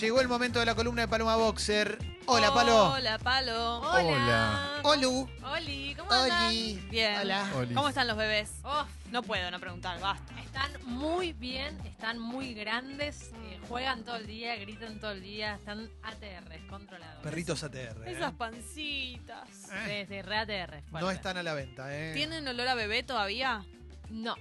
Llegó el momento de la columna de Paloma Boxer. Hola, Palo. Hola, Palo. Hola. Olu. Oli, ¿cómo andan? Oli. Bien. Hola. Oli. ¿Cómo están los bebés? Uf, No puedo no preguntar, basta. están muy bien, están muy grandes, eh, juegan todo el día, gritan todo el día, están ATR, controlados. Perritos ATR. ¿eh? Esas pancitas. Eh, Desde re ATR. No están a la venta, ¿eh? ¿Tienen olor a bebé todavía? No,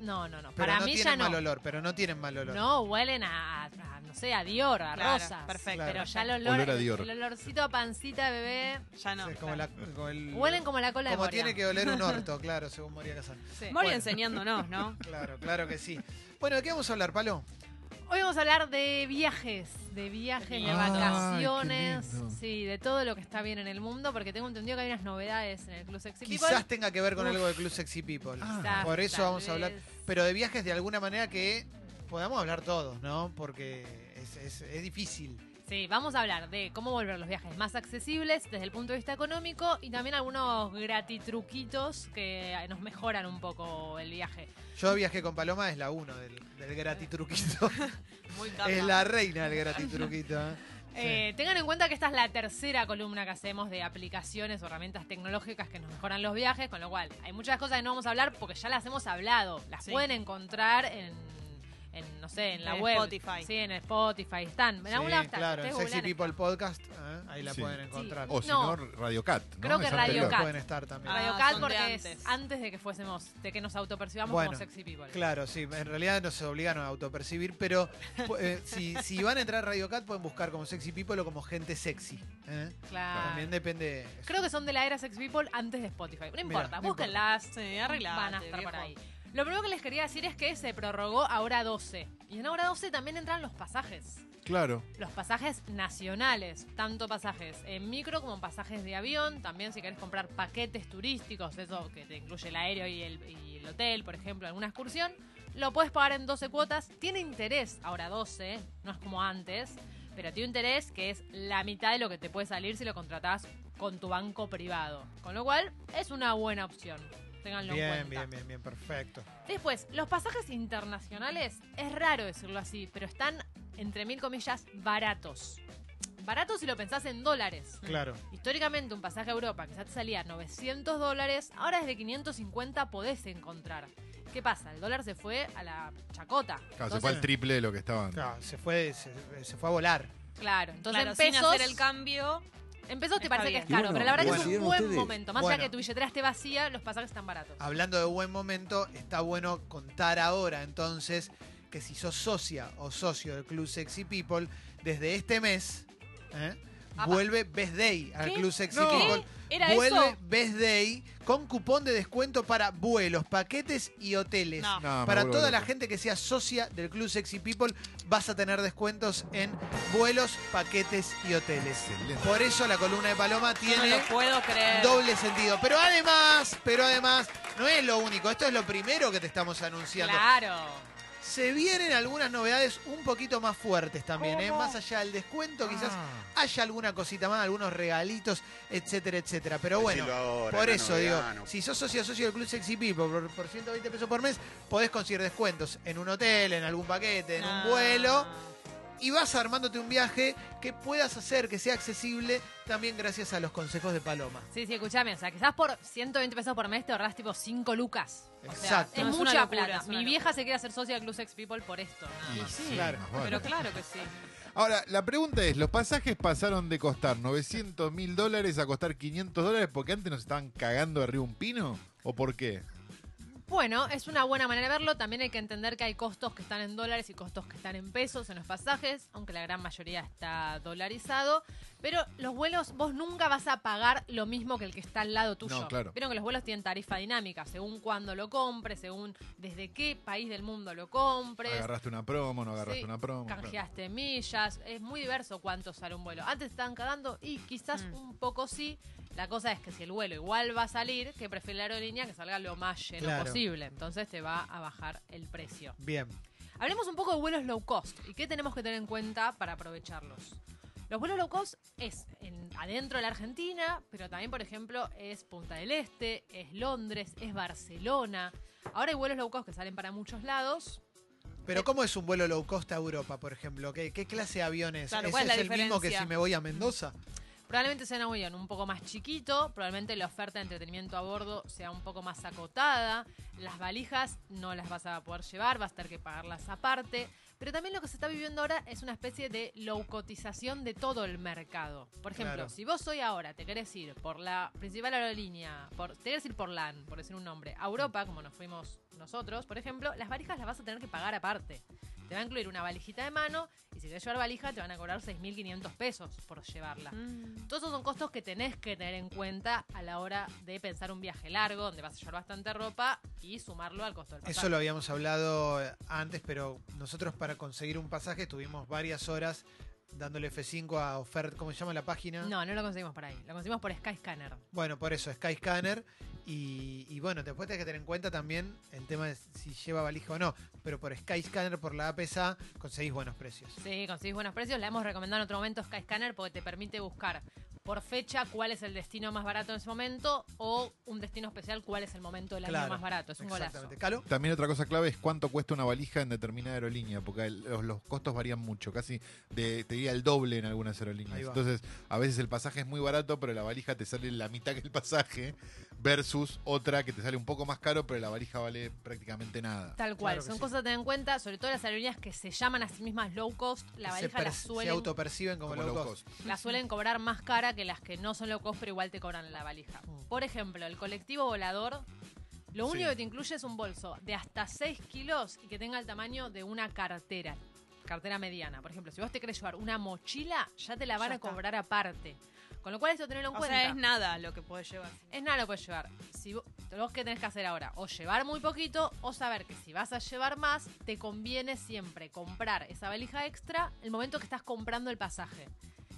no, no, no. Pero Para no mí tienen ya no. mal olor, pero no tienen mal olor. No, huelen a, a, no sé, a Dior, a Claro, rosas. perfecto, Pero ya el olor, Olor a Dior. el olorcito a pancita de bebé, Ya no. Sí, como la- como el- huelen como la cola de como Moria. tiene que oler un orto, claro, según Moria Kazan. Sí. Moria Bueno. enseñándonos, ¿no? Claro, claro que sí. Bueno, ¿de qué vamos a hablar, Palo? Hoy vamos a hablar de viajes, de viajes, de Ay, vacaciones, qué lindo. sí, de todo lo que está bien en el mundo, porque tengo entendido que hay unas novedades en el Club Sexy People. Quizás tenga que ver con Uf. algo de Club Sexy People. Quizás, Por eso tal vamos a hablar. vez. Pero de viajes de alguna manera que podamos hablar todos, ¿no? Porque es, es- difícil. Sí, vamos a hablar de cómo volver los viajes más accesibles desde el punto de vista económico y también algunos gratitruquitos que nos mejoran un poco el viaje. Yo viajé con Paloma, es la uno del, del gratitruquito. Muy es la reina del gratitruquito. ¿eh? Eh, tengan en cuenta que esta es la tercera columna que hacemos de aplicaciones o herramientas tecnológicas que nos mejoran los viajes, con lo cual hay muchas cosas que no vamos a hablar porque ya las hemos hablado. Las Sí. pueden encontrar en, en, no sé, en la En web. Spotify. Sí, en Spotify. Están. En algún lado Sí, están. claro, en Sexy People Podcast, ¿eh? ahí la Sí. pueden encontrar. O si No. Radio Cat. ¿no? Creo que Es Radio anterior. Cat. pueden estar también. Ah, Radio Cat son de porque es antes. antes de que fuésemos, de que nos autopercibamos Bueno, como sexy people. Claro, sí, en realidad no se obligan a autopercibir, pero eh, si, si van a entrar a Radio Cat pueden buscar como Sexy People o como gente sexy. ¿eh? Claro. También depende. Creo que son de la era Sex People antes de Spotify. No importa, no búsquenlas. Sí, Van a estar por ahí. Lo primero que les quería decir es que se prorrogó a hora 12. Y en hora 12 también entran los pasajes. Claro. Los pasajes nacionales, tanto pasajes en micro como pasajes de avión. También si querés comprar paquetes turísticos, eso que te incluye el aéreo y el, y el hotel, por ejemplo, alguna excursión, lo puedes pagar en 12 cuotas. Tiene interés ahora 12, no es como antes, pero tiene interés que es la mitad de lo que te puede salir si lo contratás con tu banco privado. Con lo cual, es una buena opción. Ténganlo en Bien, cuenta. bien, bien, bien, perfecto. Después, los pasajes internacionales, es raro decirlo así, pero están, entre mil comillas, baratos. Baratos si lo pensás en dólares. Claro. Históricamente un pasaje a Europa quizás te salía 900 dólares, ahora desde 550 podés encontrar. ¿Qué pasa? El dólar se fue a la chacota. Claro, se fue al triple de lo que estaban. Claro, se fue, se, se fue a volar. Claro, entonces Claro, en sin hacer el cambio. En pesos te Está parece bien. que es caro, Y bueno, pero la verdad que es un buen ustedes. momento. Más Bueno. allá que tu billetera esté vacía, los pasajes están baratos. Hablando de buen momento, está bueno contar ahora entonces que si sos socia o socio del Club Sexy People, desde este mes ¿eh? Vuelve Best Day al ¿Qué? Club Sexy No. People. ¿Era vuelve eso? Best Day con cupón de descuento para vuelos, paquetes y hoteles. No. No, me Para vuelvo toda la loco. gente que sea socia del Club Sexy People, vas a tener descuentos en vuelos, paquetes y hoteles. Excelente. Por eso la columna de Paloma tiene lo puedo creer. doble sentido. Pero además, pero además, no es lo único. Esto es lo primero que te estamos anunciando. Claro. Se vienen algunas novedades un poquito más fuertes también, ¿eh? Más allá del descuento, quizás Ah. haya alguna cosita más, algunos regalitos, etcétera, etcétera. Pero bueno, ahora, por eso novedad, digo, no. si sos socio socio del Club Sexy People por, por 120 pesos por mes, podés conseguir descuentos en un hotel, en algún paquete, en un Ah. vuelo y vas armándote un viaje que puedas hacer, que sea accesible, también gracias a los consejos de Paloma. Sí, sí, escúchame. O sea, quizás por 120 pesos por mes te ahorras tipo 5 lucas. O sea, Exacto. es mucha locura, plata. es Mi locura. vieja se quiere hacer socia del Club Sex People por esto. nada más. sí, Claro. Pero claro que sí. Ahora, la pregunta es, ¿los pasajes pasaron de costar 900 mil dólares a costar 500 dólares porque antes nos estaban cagando de arriba un pino? ¿O por qué? Bueno, es una buena manera de verlo. También hay que entender que hay costos que están en dólares y costos que están en pesos en los pasajes, aunque la gran mayoría está dolarizado. Pero los vuelos, vos nunca vas a pagar lo mismo que el que está al lado tuyo. No, claro. Vieron que los vuelos tienen tarifa dinámica, según cuándo lo compres, según desde qué país del mundo lo compres. ¿Agarraste una promo, no agarraste Sí, una promo? Claro. Canjeaste millas, es muy diverso cuánto sale un vuelo. Antes estaban cagando y quizás Mm. un poco sí. La cosa es que si el vuelo igual va a salir, que prefiere la aerolínea que salga lo más lleno Claro. posible. Entonces te va a bajar el precio. Bien. Hablemos un poco de vuelos low cost y qué tenemos que tener en cuenta para aprovecharlos. Los vuelos low cost es en- adentro de la Argentina, pero también, por ejemplo, es Punta del Este, es Londres, es Barcelona. Ahora hay vuelos low cost que salen para muchos lados. Pero ¿cómo es un vuelo low cost a Europa, por ejemplo? ¿Qué, qué clase de aviones? Claro, ¿Ese ¿cuál es el mismo que si me voy a Mendoza? Probablemente sea un avión un poco más chiquito, probablemente la oferta de entretenimiento a bordo sea un poco más acotada, las valijas no las vas a poder llevar, vas a tener que pagarlas aparte, pero también lo que se está viviendo ahora es una especie de low cotización de todo el mercado. Por ejemplo, Claro. si vos hoy ahora te querés ir por la principal aerolínea, por, te querés ir por LAN, por decir un nombre, a Europa, como nos fuimos nosotros, por ejemplo, las valijas las vas a tener que pagar aparte. Te va a incluir una valijita de mano y si querés llevar valija te van a cobrar 6.500 pesos por llevarla. Mm. Todos esos son costos que tenés que tener en cuenta a la hora de pensar un viaje largo, donde vas a llevar bastante ropa y sumarlo al costo del pasaje. Eso lo habíamos hablado eh, antes, pero nosotros para conseguir un pasaje estuvimos varias horas dándole F5 a oferta, ¿cómo se llama la página? No, no lo conseguimos por ahí. Lo conseguimos por Skyscanner. Bueno, por eso, Skyscanner. Y, y bueno, después tenés que tener en cuenta también el tema de si lleva valija o no. Pero por Skyscanner, por la APSA, conseguís buenos precios. Sí, conseguís buenos precios. La hemos recomendado en otro momento Skyscanner porque te permite buscar por fecha cuál es el destino más barato en ese momento o un destino especial cuál es el momento del año más barato. Es un golazo. También otra cosa clave es cuánto cuesta una valija en determinada aerolínea, porque el- los, los costos varían mucho, casi de, te diría el doble en algunas aerolíneas. Entonces, a veces el pasaje es muy barato, pero la valija te sale la mitad que el pasaje, versus otra que te sale un poco más caro, pero la valija vale prácticamente nada. Tal cual, Claro son sí. cosas a tener en cuenta, sobre todo las aerolíneas que se llaman a sí mismas low cost, la se, valija la per- se suelen autoperciben como, Como low low cost. cost. la suelen cobrar más cara que las que no son low cost, pero igual te cobran la valija. Mm. Por ejemplo, el colectivo volador, lo único Sí. que te incluye es un bolso de hasta 6 kilos y que tenga el tamaño de una cartera, cartera mediana. Por ejemplo, si vos te querés llevar una mochila, ya te la van Ya a está. cobrar aparte. Con lo cual, esto tenerlo en O cuenta. sea, es nada lo que puedes llevar. Es nada lo puedes llevar. Si vos, vos qué tenés que hacer ahora, o llevar muy poquito, o saber que si vas a llevar más, te conviene siempre comprar esa valija extra el momento que estás comprando el pasaje.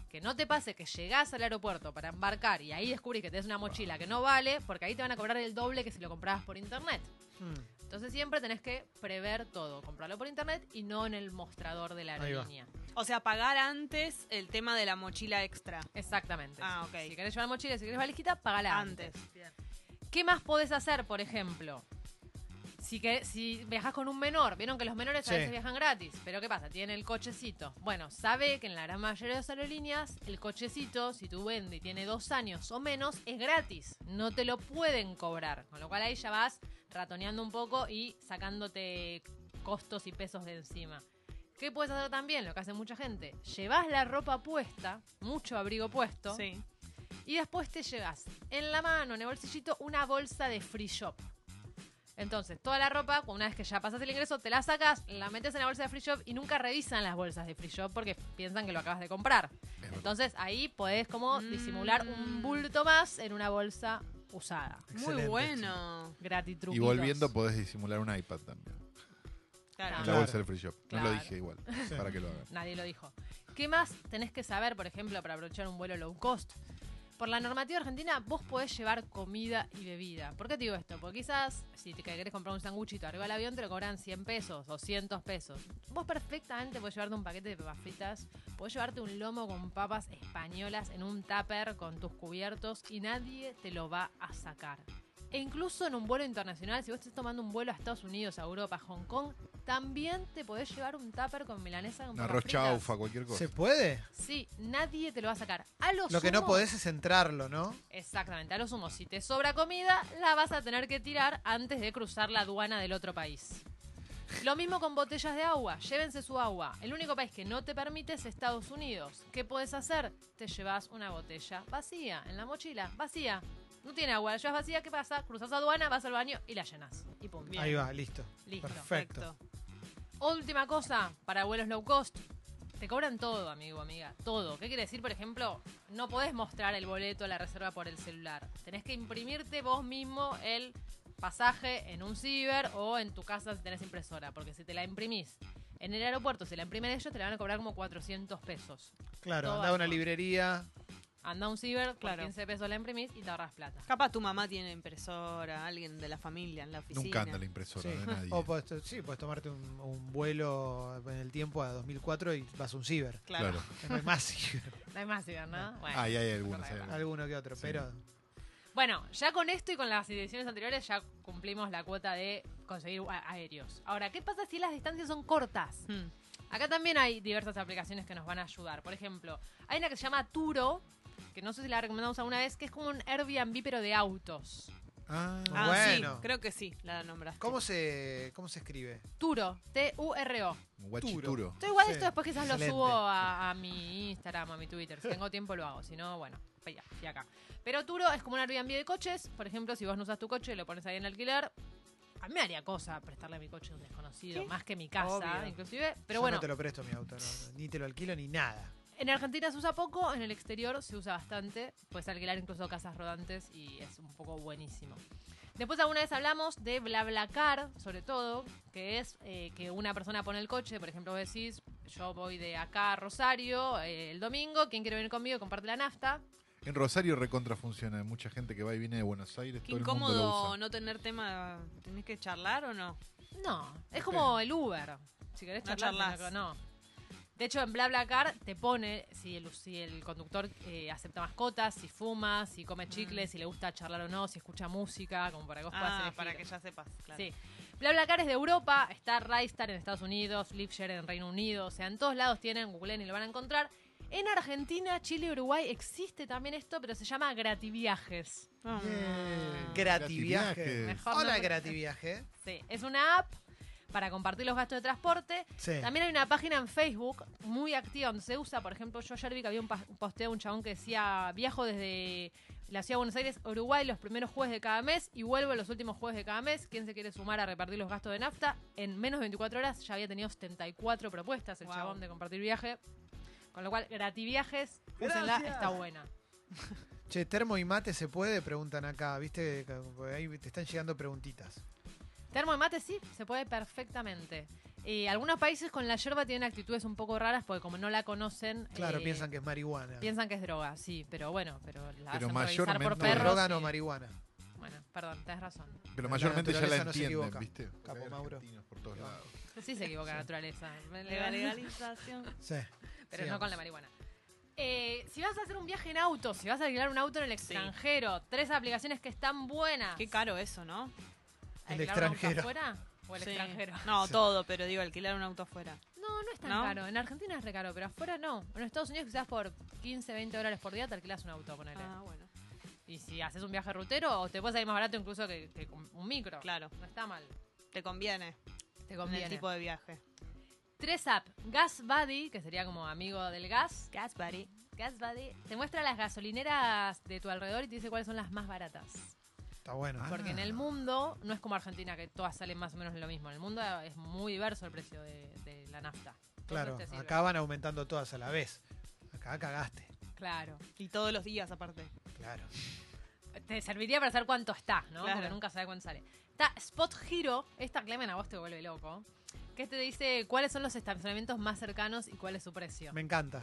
Que no te pase que llegás al aeropuerto para embarcar y ahí descubrís que tenés una mochila que no vale, porque ahí te van a cobrar el doble que si lo comprabas por internet. Mm. Entonces siempre tenés que prever todo, comprarlo por internet y no en el mostrador de la aerolínea. O sea, pagar antes el tema de la mochila extra. Exactamente. Ah, ok. Si querés llevar mochila, si querés valijita, pagala antes. Antes. Bien. ¿Qué más podés hacer, por ejemplo? Si, que, si viajas con un menor, vieron que los menores a Sí. veces viajan gratis, pero ¿qué pasa? Tienen el cochecito. Bueno, sabe que en la gran mayoría de las aerolíneas, el cochecito, si vendes y tiene dos años o menos, es gratis. No te lo pueden cobrar. Con lo cual ahí ya vas ratoneando un poco y sacándote costos y pesos de encima. ¿Qué puedes hacer también? Lo que hace mucha gente. Llevas la ropa puesta, mucho abrigo puesto, Sí. y después te llevas en la mano, en el bolsillito, una bolsa de free shop. Entonces, toda la ropa, una vez que ya pasas el ingreso, te la sacas, la metes en la bolsa de free shop y nunca revisan las bolsas de free shop porque piensan que lo acabas de comprar. Entonces, ahí podés como Mm. disimular un bulto más en una bolsa usada. Muy bueno. Gratis Y volviendo podés disimular un iPad también. Claro. En la bolsa del free shop. No lo dije igual, para que lo hagan. Nadie lo dijo. ¿Qué más tenés que saber, por ejemplo, para aprovechar un vuelo low cost? Por la normativa argentina, vos podés llevar comida y bebida. ¿Por qué te digo esto? Porque quizás, si te querés comprar un sanguchito arriba del avión, te lo cobran 100 pesos, 200 pesos. Vos perfectamente podés llevarte un paquete de papas fritas, podés llevarte un lomo con papas españolas en un tupper con tus cubiertos y nadie te lo va a sacar. E incluso en un vuelo internacional, si vos estás tomando un vuelo a Estados Unidos, a Europa, a Hong Kong, también te podés llevar un tupper con milanesa con papas arroz fritas. chaufa, cualquier cosa. ¿Se puede? Sí, nadie te lo va a sacar. A lo, Lo que no sumo- podés es entrarlo, ¿no? Exactamente, a lo sumo, si te sobra comida, la vas a tener que tirar antes de cruzar la aduana del otro país. Lo mismo con botellas de agua, llévense su agua. El único país que no te permite es Estados Unidos. ¿Qué puedes hacer? Te llevas una botella vacía en la mochila, vacía. No tiene agua, la llevas vacía, ¿qué pasa? Cruzas aduana, vas al baño y la llenas. Y punto. Bien. Ahí va, listo. Listo. Perfecto. Última cosa, para vuelos low cost, te cobran todo, amigo, amiga, todo. ¿Qué quiere decir, por ejemplo? No podés mostrar el boleto, la reserva por el celular. Tenés que imprimirte vos mismo el pasaje en un ciber o en tu casa si tenés impresora, porque si te la imprimís en el aeropuerto, si la imprimen ellos, te la van a cobrar como 400 pesos. Claro, anda a una librería. Anda a un ciber, por Claro. 15 pesos la imprimís y te ahorras plata. Capaz tu mamá tiene impresora, alguien de la familia en la oficina. Nunca anda la impresora Sí. de nadie. O podés, sí, puedes tomarte un, un vuelo en el tiempo a 2004 y vas a un ciber. Claro. Claro. No hay más ciber. No hay más ciber, ¿no? Bueno. Ah, y hay algunos. Hay algunos. Alguno que otro, Sí. pero Bueno, ya con esto y con las ediciones anteriores ya cumplimos la cuota de conseguir aéreos. Ahora, ¿qué pasa si las distancias son cortas? Hmm. Acá también hay diversas aplicaciones que nos van a ayudar. Por ejemplo, hay una que se llama Turo, que no sé si la recomendamos alguna vez, que es como un Airbnb pero de autos. Ah, Ah, Bueno. sí, creo que sí, la nombraste. ¿Cómo se, ¿Cómo se escribe? Turo, T-U-R-O. guachituro. Yo igual Sí, esto después quizás excelente. lo subo a, a mi Instagram, a mi Twitter. Si tengo tiempo lo hago. Si no, bueno, ya, fui acá. Pero Turo es como un Airbnb de coches. Por ejemplo, si vos no usas tu coche y lo pones ahí en alquiler. A mí me haría cosa prestarle mi coche a un desconocido, Sí, más que mi casa, obvio. inclusive. Pero Yo bueno, no te lo presto mi auto, no, no, ni te lo alquilo ni nada. En Argentina se usa poco, en el exterior se usa bastante. Puedes alquilar incluso casas rodantes y es un poco buenísimo. Después alguna vez hablamos de BlaBlaCar, sobre todo, que es eh, que una persona pone el coche, por ejemplo, vos decís, yo voy de acá a Rosario eh, el domingo, ¿quién quiere venir conmigo? Comparte la nafta. En Rosario recontra funciona. Hay mucha gente que va y viene de Buenos Aires. Qué todo el mundo lo incómodo usa. no tener tema. ¿Tenés que charlar o no? No, es como el Uber. Si querés No charlar, charlas. no. De hecho, en BlaBlaCar te pone si el, si el conductor eh, acepta mascotas, si fuma, si come chicles, si le gusta charlar o no, si escucha música, como para que vos puedas Ah, elegir. para que ya sepas, claro. Sí. BlaBlaCar es de Europa, está Raistar en Estados Unidos, Liftshare en Reino Unido, o sea, en todos lados tienen, googleen y lo van a encontrar. En Argentina, Chile y Uruguay existe también esto, pero se llama Grativiajes. Ah. Grativiaje. Grativiaje. Mejor Hola, nombre. Grativiaje. Sí, es una app para compartir los gastos de transporte. Sí. También hay una página en Facebook muy activa donde se usa, por ejemplo, yo ayer vi que había un, posteo de un chabón que decía, viajo desde la ciudad de Buenos Aires Uruguay los primeros jueves de cada mes y vuelvo los últimos jueves de cada mes. ¿Quién se quiere sumar a repartir los gastos de nafta? En menos de 24 horas ya había tenido 74 propuestas el Wow. chabón de compartir viaje. Con lo cual, grativiajes, úsenla, está buena. Che, termo y mate se puede, preguntan acá, ¿viste? Ahí te están llegando preguntitas. Termo de mate sí, se puede perfectamente. Eh, algunos países con la yerba tienen actitudes un poco raras porque como no la conocen... Claro, eh, piensan que es marihuana. Piensan que es droga, sí, pero bueno, pero la Pero hacen revisar por mayormente- no, perros. droga y- no marihuana. Bueno, perdón, tenés razón. Pero La mayormente ya la no entienden. ¿viste? Capo Mauro. por todos lados. Sí se equivoca la naturaleza. La Legal- legalización. Sí. pero no con la marihuana. Eh, si vas a hacer un viaje en auto, si vas a alquilar un auto en el extranjero, tres aplicaciones que están buenas. Qué caro eso, ¿no? El ¿Alquilar un auto extranjero. afuera o el Sí. extranjero? No, Sí. todo, pero digo, alquilar un auto afuera. No, no es tan ¿No? caro. En Argentina es re caro, pero afuera no. En Estados Unidos quizás por 15, 20 dólares por día te alquilas un auto, ponele. Ah, bueno. Y si haces un viaje rutero, o te puede salir más barato incluso que, un micro. Claro. No está mal. Te conviene, Te en conviene. el tipo de viaje. Tres apps. Gas Buddy, que sería como amigo del gas. Gas buddy. Gas Buddy te muestra las gasolineras de tu alrededor y te dice cuáles son las más baratas. Está bueno. Ah. Porque en el mundo no es como Argentina, que todas salen más o menos lo mismo. En el mundo es muy diverso el precio de, de la nafta. Claro, acá van aumentando todas a la vez. Acá cagaste. Claro. Y todos los días aparte. Claro. Te serviría para saber cuánto está, ¿no? Claro. Porque nunca sabe cuánto sale. Está Spot Hero, esta Clemen a vos te vuelve loco. Que te dice cuáles son los estacionamientos más cercanos y cuál es su precio. Me encanta.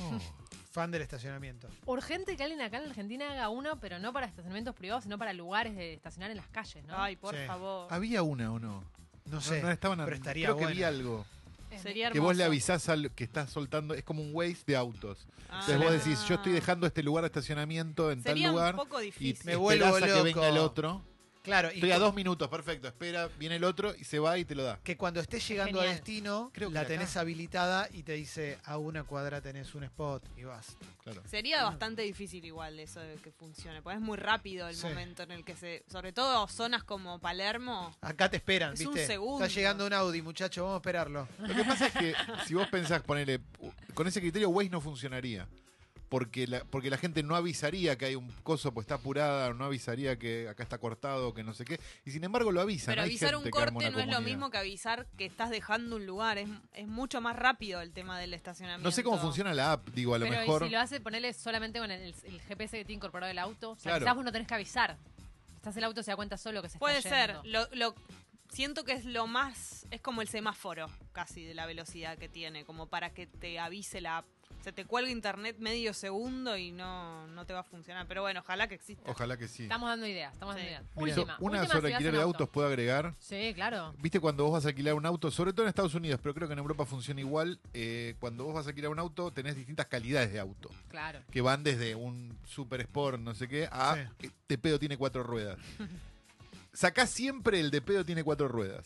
Oh, Fan del estacionamiento. Urgente que alguien acá en Argentina haga uno, pero no para estacionamientos privados, sino para lugares de estacionar en las calles, ¿no? Ay, por Sí. favor. Había una o no. No sé. no estaban pero estaría Creo que vi algo. Es- Sería hermoso. Que vos le avisás al que estás soltando. Es como un Waze de autos. Ah. Entonces vos decís, yo estoy dejando este lugar de estacionamiento en Sería tal lugar. un poco Y difícil. Me esperás vuelvo a que loco. venga el otro. Claro, y Estoy a dos minutos, perfecto. Espera, viene el otro y se va y te lo da. que cuando estés llegando a Genial. destino, Creo que la acá. tenés habilitada y te dice a una cuadra tenés un spot y vas. Claro. Sería bastante difícil igual eso de que funcione, porque es muy rápido el Sí. momento en el que se... Sobre todo zonas como Palermo. Acá te esperan, Es un ¿viste? segundo. Está llegando un Audi, muchacho, vamos a esperarlo. Lo que pasa es que si vos pensás ponerle. Con ese criterio, Waze no funcionaría. Porque la, porque la gente no avisaría que hay un coso, pues está apurada, no avisaría que acá está cortado, que no sé qué. Y sin embargo lo avisan. Pero Hay avisar gente un corte no es lo comunidad. mismo que avisar que estás dejando un lugar. Es, es mucho más rápido el tema del estacionamiento. No sé cómo funciona la app, digo, a lo pero mejor. y si lo hace ponerle solamente con el, el GPS que tiene incorporado el auto, o sea, Claro. quizás vos no tenés que avisar. Quizás el auto se da cuenta solo que se Puede está ser. yendo. Lo, lo- siento que es lo más... Es como el semáforo casi de la velocidad que tiene, como para que te avise la app. Se te cuelga internet medio segundo y no, no te va a funcionar. Pero bueno, ojalá que exista. Ojalá que sí. Estamos dando ideas, estamos Sí. dando ideas. Mira, Última, una última sobre alquiler de auto. autos puedo agregar. Sí, claro. Viste cuando vos vas a alquilar un auto, sobre todo en Estados Unidos, pero creo que en Europa funciona igual. eh, cuando vos vas a alquilar un auto, tenés distintas calidades de auto. Claro. Que van desde un super sport, no sé qué, a Sí. este pedo tiene cuatro ruedas. sacá siempre el de pedo tiene cuatro ruedas.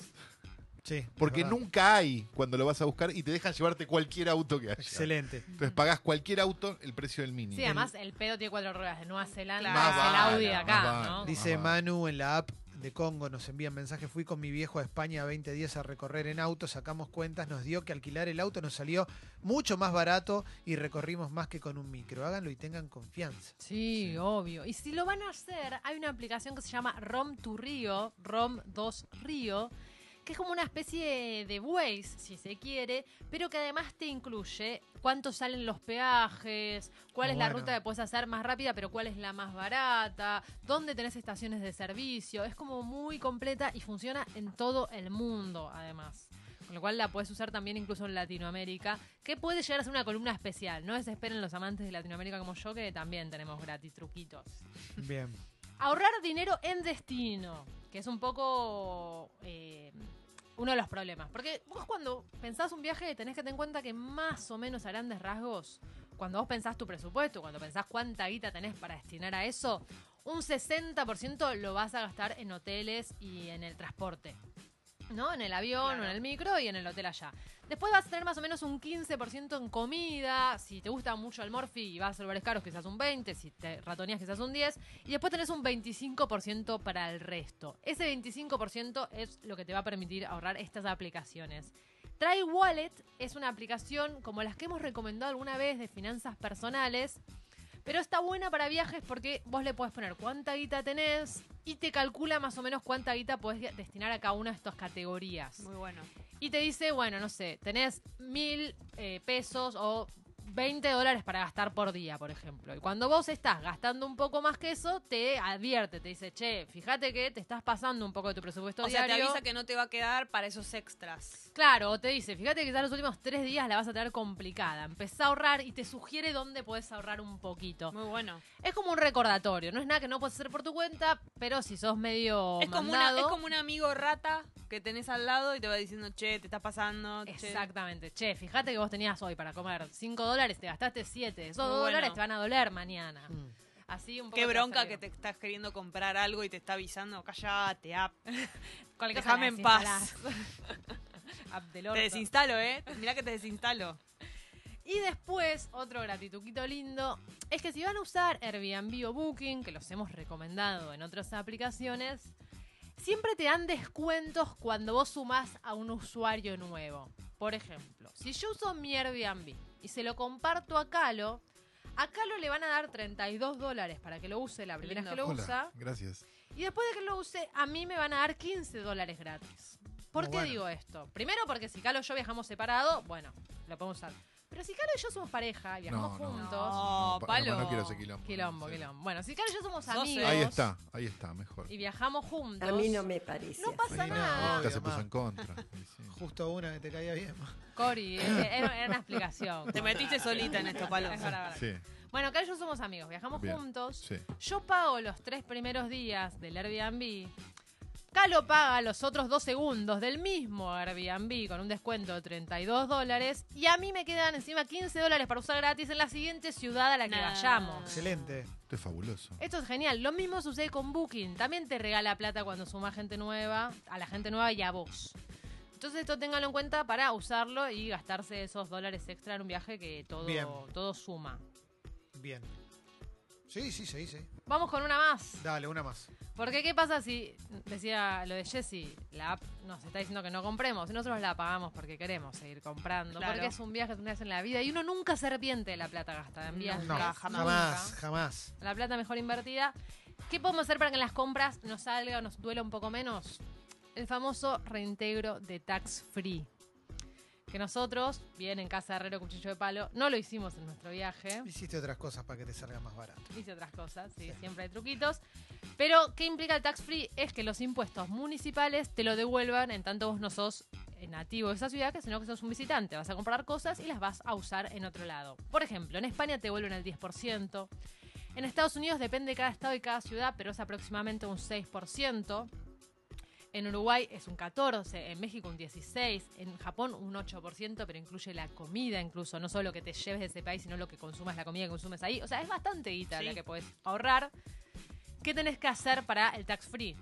Sí. Porque nunca hay cuando lo vas a buscar y te dejan llevarte cualquier auto que haya. Excelente. Entonces pagás cualquier auto el precio del mini. Sí, además el pedo tiene cuatro ruedas de Nueva Zelanda, Claro. es Más el Audi de vale, acá, más ¿no? Dice Manu en la app de Congo, nos envían mensajes. Fui con mi viejo a España 20 días a recorrer en auto, sacamos cuentas, nos dio que alquilar el auto nos salió mucho más barato y recorrimos más que con un micro. Háganlo y tengan confianza. Sí, obvio. Y si lo van a hacer, hay una aplicación que se llama Rom to Río, Rom 2 Río, que es como una especie de Waze, si se quiere, pero que además te incluye cuánto salen los peajes, cuál es la ruta que puedes hacer más rápida, pero cuál es la más barata, dónde tenés estaciones de servicio. Es como muy completa y funciona en todo el mundo, además. Con lo cual la puedes usar también incluso en Latinoamérica, que puede llegar a ser una columna especial. No desesperen los amantes de Latinoamérica como yo, que también tenemos gratis truquitos. Bien. Ahorrar dinero en destino, que es un poco eh, uno de los problemas. Porque vos cuando pensás un viaje tenés que tener en cuenta que más o menos a grandes rasgos, cuando vos pensás tu presupuesto, cuando pensás cuánta guita tenés para destinar a eso, un 60% lo vas a gastar en hoteles y en el transporte. ¿No? En el avión Claro. o en el micro y en el hotel allá. Después vas a tener más o menos un 15% en comida. Si te gusta mucho el morfi y vas a lugares caros, quizás un 20%. Si te ratoneas, quizás un 10%. Y después tenés un 25% para el resto. Ese 25% es lo que te va a permitir ahorrar estas aplicaciones. Try Wallet es una aplicación como las que hemos recomendado alguna vez de finanzas personales. Pero está buena para viajes porque vos le podés poner cuánta guita tenés y te calcula más o menos cuánta guita podés destinar a cada una de estas categorías. Muy bueno. Y te dice, bueno, no sé, tenés mil eh, pesos o 20 dólares para gastar por día, por ejemplo. Y cuando vos estás gastando un poco más que eso, te advierte, te dice, che, fíjate que te estás pasando un poco de tu presupuesto O sea, te avisa que no te va a quedar para esos extras. Claro, o te dice, fíjate que quizás los últimos tres días la vas a tener complicada. Empezá a ahorrar y te sugiere dónde podés ahorrar un poquito. Muy bueno. Es como un recordatorio, no es nada que no puedes hacer por tu cuenta, pero si sos medio Es como, una, es como un amigo rata que tenés al lado y te va diciendo, che, te estás pasando. che". Exactamente. Che, fíjate que vos tenías hoy para comer 5 dólares, te gastaste 7. Esos Muy 2 bueno. dólares te van a doler mañana. Mm. Así un poco. Qué bronca que te estás queriendo comprar algo y te está avisando, callate, app. Déjame en paz. App del Te desinstalo, ¿eh? Mirá que te desinstalo. Y después, otro gratituquito lindo, es que si van a usar Airbnb o Booking, que los hemos recomendado en otras aplicaciones, siempre te dan descuentos cuando vos sumás a un usuario nuevo. Por ejemplo, si yo uso mi Airbnb y se lo comparto a Calo, a Calo le van a dar 32 dólares para que lo use la primera vez que lo Hola, usa. gracias. Y después de que lo use, a mí me van a dar 15 dólares gratis. ¿Por Muy qué bueno. digo esto? Primero porque si Calo y yo viajamos separado, bueno, lo podemos usar. Pero si Calo y yo somos pareja y viajamos No, no. juntos... No, pa- palo. No, quiero ese quilombo. Quilombo, Sí. quilombo. Bueno, si Calo y yo somos Sos amigos... Ahí está, ahí está, mejor. Y viajamos juntos... A mí no me parece. No pasa nada. Esta se puso en contra. sí. Justo una que te caía bien. Cori, eh, era, era una explicación. Te metiste solita en esto, Palo. Es verdad, es verdad. Sí, Bueno, Calo y yo somos amigos, viajamos Bien. juntos. sí. Yo pago los tres primeros días del Airbnb. Calo paga los otros dos segundos del mismo Airbnb con un descuento de 32 dólares. Y a mí me quedan encima 15 dólares para usar gratis en la siguiente ciudad a la que Nah. vayamos. Excelente. Esto es fabuloso. Esto es genial. Lo mismo sucede con Booking. También te regala plata cuando suma gente nueva, a la gente nueva y a vos. Entonces esto ténganlo en cuenta para usarlo y gastarse esos dólares extra en un viaje que todo, Bien. todo suma. Bien. Sí, sí, sí, sí. Vamos con una más. Dale, una más. Porque qué pasa si, decía lo de Jessy, la app nos está diciendo que no compremos y nosotros la pagamos porque queremos seguir comprando. Claro. Porque es un viaje que una vez en la vida y uno nunca se arrepiente de la plata gastada en viajes. No, Nunca, jamás, jamás. jamás. La plata mejor invertida. ¿Qué podemos hacer para que en las compras nos salga o nos duela un poco menos? El famoso reintegro de tax free. Que nosotros, bien en casa de Herrero Cuchillo de Palo, no lo hicimos en nuestro viaje. Hiciste otras cosas para que te salga más barato. Hice otras cosas, sí, Sí. siempre hay truquitos. Pero, ¿qué implica el tax free? Es que los impuestos municipales te lo devuelvan en tanto vos no sos eh, nativo de esa ciudad, que sino que sos un visitante. Vas a comprar cosas y las vas a usar en otro lado. Por ejemplo, en España te vuelven el 10%. En Estados Unidos depende de cada estado y cada ciudad, pero es aproximadamente un 6%. En Uruguay es un 14%, en México un 16%, en Japón un 8%, pero incluye la comida incluso, no solo lo que te lleves de ese país, sino lo que consumas, la comida que consumes ahí. O sea, es bastante guita Sí. la que puedes ahorrar. ¿Qué tenés que hacer para el tax free?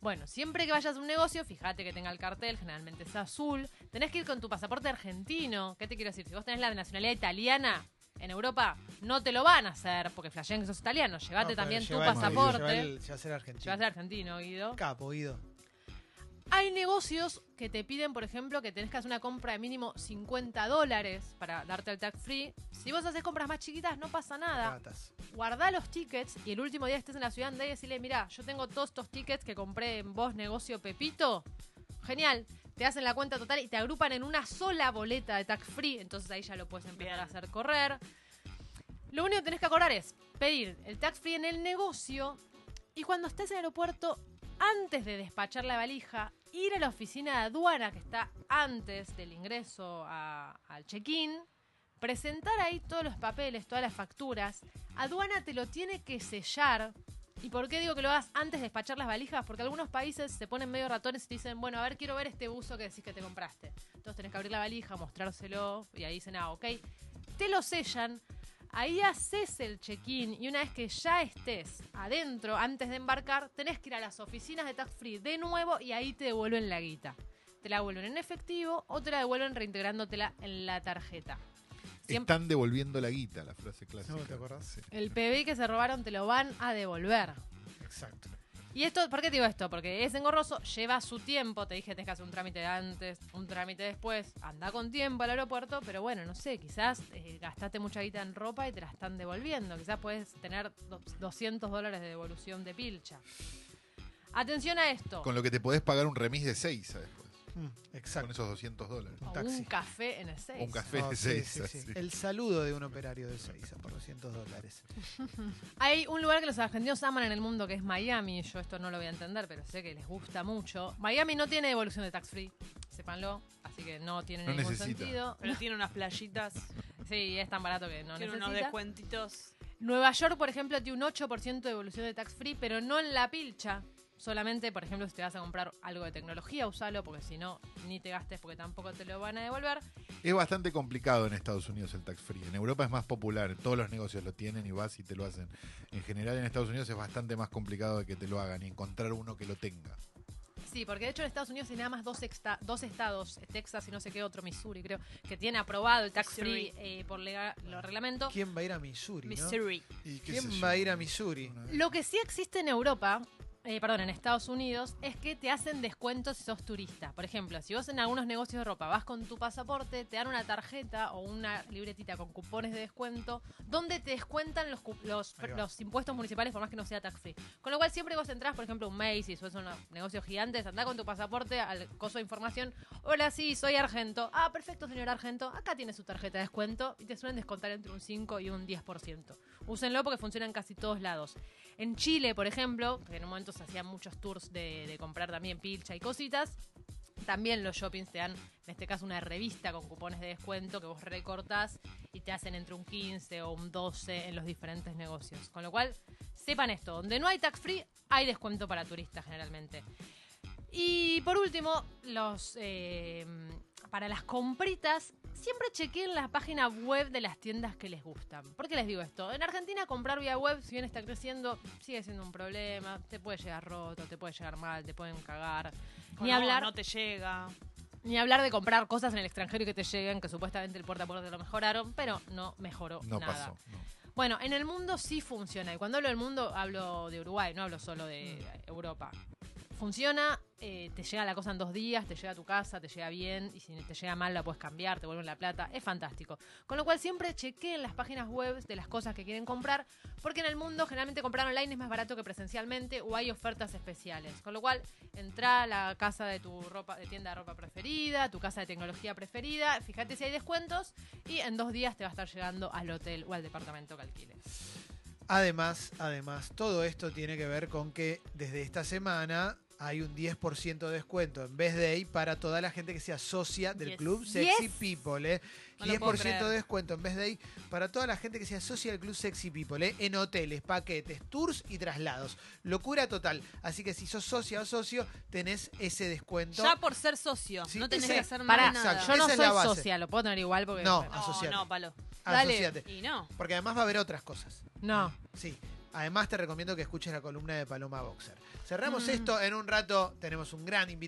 Bueno, siempre que vayas a un negocio, fíjate que tenga el cartel, generalmente es azul. Tenés que ir con tu pasaporte argentino. ¿Qué te quiero decir? Si vos tenés la nacionalidad italiana, en Europa no te lo van a hacer porque flashean que sos italiano. Llevate No, también tu lleva el- pasaporte. lleva el- lleva argentino. El argentino, Guido. Capo, Guido. Hay negocios que te piden, por ejemplo, que tenés que hacer una compra de mínimo 50 dólares para darte el tag free. Si vos haces compras más chiquitas, no pasa nada. Ratas. Guardá los tickets y el último día que estés en la ciudad andá y decirle, mira, yo tengo todos estos tickets que compré en vos, negocio Pepito. Genial. Te hacen la cuenta total y te agrupan en una sola boleta de tag free. Entonces ahí ya lo puedes empezar a hacer correr. Lo único que tenés que acordar es pedir el tag free en el negocio y cuando estés en el aeropuerto, antes de despachar la valija, ir a la oficina de aduana que está antes del ingreso a- al check-in, presentar ahí todos los papeles, todas las facturas. Aduana te lo tiene que sellar. ¿Y por qué digo que lo hagas antes de despachar las valijas? Porque algunos países se ponen medio ratones y te dicen, bueno, a ver, quiero ver este buzo que decís que te compraste. Entonces tenés que abrir la valija, mostrárselo y ahí dicen, ah, ok. Te lo sellan, ahí haces el check-in y una vez que ya estés adentro, antes de embarcar, tenés que ir a las oficinas de Tax Free de nuevo y ahí te devuelven la guita. Te la devuelven en efectivo o te la devuelven reintegrándotela en la tarjeta. Siempre- Están devolviendo la guita, la frase clásica. No, ¿te acordás? Sí. el PBI que se robaron te lo van a devolver. Exacto. Y esto, ¿por qué te digo esto? Porque es engorroso, lleva su tiempo, te dije tenés que hacer un trámite antes, un trámite después, anda con tiempo al aeropuerto, pero bueno, no sé, quizás eh, gastaste mucha guita en ropa y te la están devolviendo, quizás puedes tener do- 200 dólares de devolución de pilcha. Atención a esto, Con lo que te podés pagar un remis de 6 Mm, Con exacto. esos 200 dólares. o taxi. un café en el 6. O un café No, de sí, 6. sí, sí. El saludo de un operario de Seiza por 200 dólares. Hay un lugar que los argentinos aman en el mundo que es Miami. Yo esto no lo voy a entender, pero sé que les gusta mucho. Miami no tiene devolución de tax free, sépanlo. Así que no tiene No ningún necesita. sentido. Pero tiene unas playitas, Sí, es tan barato que no tiene unos necesita. descuentitos. Nueva York, por ejemplo, tiene un 8% de devolución de tax free, pero no en la pilcha. Solamente, por ejemplo, si te vas a comprar algo de tecnología, usalo, porque si no, ni te gastes porque tampoco te lo van a devolver. Es bastante complicado en Estados Unidos el tax free. En Europa es más popular, todos los negocios lo tienen y vas y te lo hacen. En general en Estados Unidos es bastante más complicado de que te lo hagan y encontrar uno que lo tenga. Sí, porque de hecho en Estados Unidos hay nada más dos, exta- dos estados, Texas y no sé qué otro, Missouri creo, que tiene aprobado el tax free eh, por lega- lo reglamento. ¿Quién va a ir a Missouri? no? Missouri. ¿Y qué ¿Quién va a ir a Missouri? Lo que sí existe en Europa, eh, perdón, en Estados Unidos, es que te hacen descuentos si sos turista. Por ejemplo, si vos en algunos negocios de ropa vas con tu pasaporte, te dan una tarjeta o una libretita con cupones de descuento donde te descuentan los, impuestos municipales por más que no sea tax free. Con lo cual siempre vos entrás, por ejemplo, un Macy's o es un negocio gigante, andás con tu pasaporte al coso de información. Hola, sí, soy Argento. Ah, perfecto, señor Argento. Acá tiene su tarjeta de descuento y te suelen descontar entre un 5 y un 10%. Úsenlo porque funciona en casi todos lados. En Chile, por ejemplo, que en un momento se hacían muchos tours de, comprar también pilcha y cositas, también los shoppings te dan, en este caso, una revista con cupones de descuento que vos recortás y te hacen entre un 15 o un 12 en los diferentes negocios. Con lo cual, sepan esto, donde no hay tax free, hay descuento para turistas generalmente. Y por último, los eh, para las compritas, siempre chequeen la página web de las tiendas que les gustan. ¿Por qué les digo esto? En Argentina comprar vía web, si bien está creciendo, sigue siendo un problema. Te puede llegar roto, te puede llegar mal, te pueden cagar. Ni no, hablar, No te llega. ni hablar de comprar cosas en el extranjero y que te lleguen, que supuestamente el puerta a puerta lo mejoraron, pero no mejoró No nada. pasó. no. Bueno, en el mundo sí funciona. Y cuando hablo del mundo, hablo de Uruguay, no hablo solo de Europa. Funciona, eh, te llega la cosa en dos días, te llega a tu casa, te llega bien, y si te llega mal la puedes cambiar, te vuelven la plata, es fantástico. Con lo cual siempre chequeen las páginas web de las cosas que quieren comprar, porque en el mundo generalmente comprar online es más barato que presencialmente o hay ofertas especiales. Con lo cual, entra a la casa de tu ropa, de tienda de ropa preferida, tu casa de tecnología preferida, fíjate si hay descuentos y en dos días te va a estar llegando al hotel o al departamento que alquiles. Además, además, todo esto tiene que ver con que desde esta semana hay un 10% de descuento en vez de ahí para toda la gente que se asocia del Yes. club Sexy Yes. People, ¿eh? No lo puedo 10% de descuento en vez de ahí para toda la gente que se asocia al club Sexy People, ¿eh? En hoteles, paquetes, tours y traslados. Locura total. Así que si sos socia o socio, tenés ese descuento. Ya por ser socio, Sí, no tenés ese- que hacer más Para, nada. Exacto. yo no soy socia, lo puedo tener igual porque. No. No, asociate. no, palo. Dale. Asociate. Y no. Porque además va a haber otras cosas. No. Sí. Además, te recomiendo que escuches la columna de Paloma Boxer. Cerramos Mm. esto en un rato. Tenemos un gran invitado.